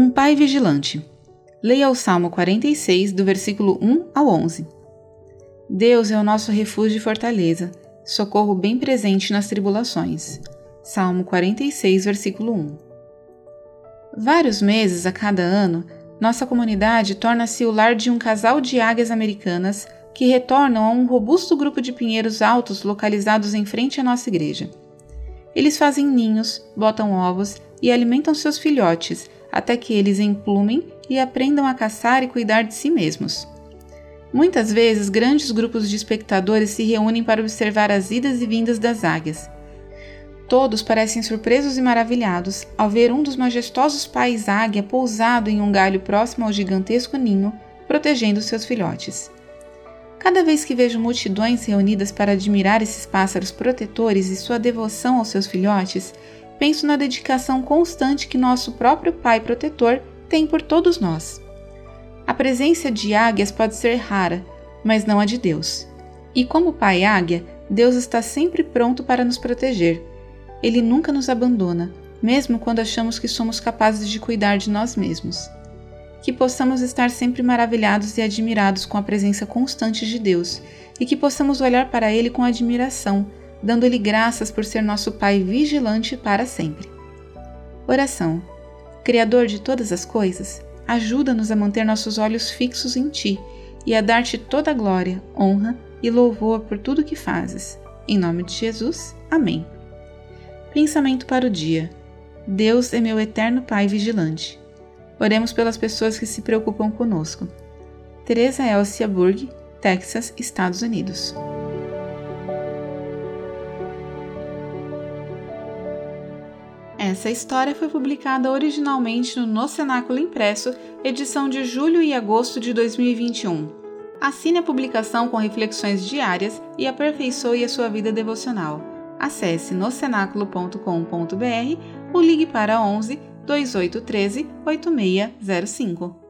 Um pai vigilante. Leia o Salmo 46, do versículo 1 ao 11. Deus é o nosso refúgio e fortaleza, socorro bem presente nas tribulações. Salmo 46, versículo 1. Vários meses a cada ano, nossa comunidade torna-se o lar de um casal de águias americanas que retornam a um robusto grupo de pinheiros altos localizados em frente à nossa igreja. Eles fazem ninhos, botam ovos e alimentam seus filhotes até que eles emplumem e aprendam a caçar e cuidar de si mesmos. Muitas vezes, grandes grupos de espectadores se reúnem para observar as idas e vindas das águias. Todos parecem surpresos e maravilhados ao ver um dos majestosos pais águia pousado em um galho próximo ao gigantesco ninho, protegendo seus filhotes. Cada vez que vejo multidões reunidas para admirar esses pássaros protetores e sua devoção aos seus filhotes, penso na dedicação constante que nosso próprio Pai protetor tem por todos nós. A presença de águias pode ser rara, mas não a de Deus. E como Pai Águia, Deus está sempre pronto para nos proteger. Ele nunca nos abandona, mesmo quando achamos que somos capazes de cuidar de nós mesmos. Que possamos estar sempre maravilhados e admirados com a presença constante de Deus e que possamos olhar para Ele com admiração dando-lhe graças por ser nosso Pai vigilante para sempre. Oração. Criador de todas as coisas, ajuda-nos a manter nossos olhos fixos em Ti e a dar-te toda a glória, honra e louvor por tudo que fazes. Em nome de Jesus. Amém. Pensamento para o dia. Deus é meu eterno Pai vigilante. Oremos pelas pessoas que se preocupam conosco. Teresa Elcia Burg, Texas, Estados Unidos. Essa história foi publicada originalmente no No Cenáculo Impresso, edição de julho e agosto de 2021. Assine a publicação com reflexões diárias e aperfeiçoe a sua vida devocional. Acesse nocenáculo.com.br ou ligue para 11 2813 8605.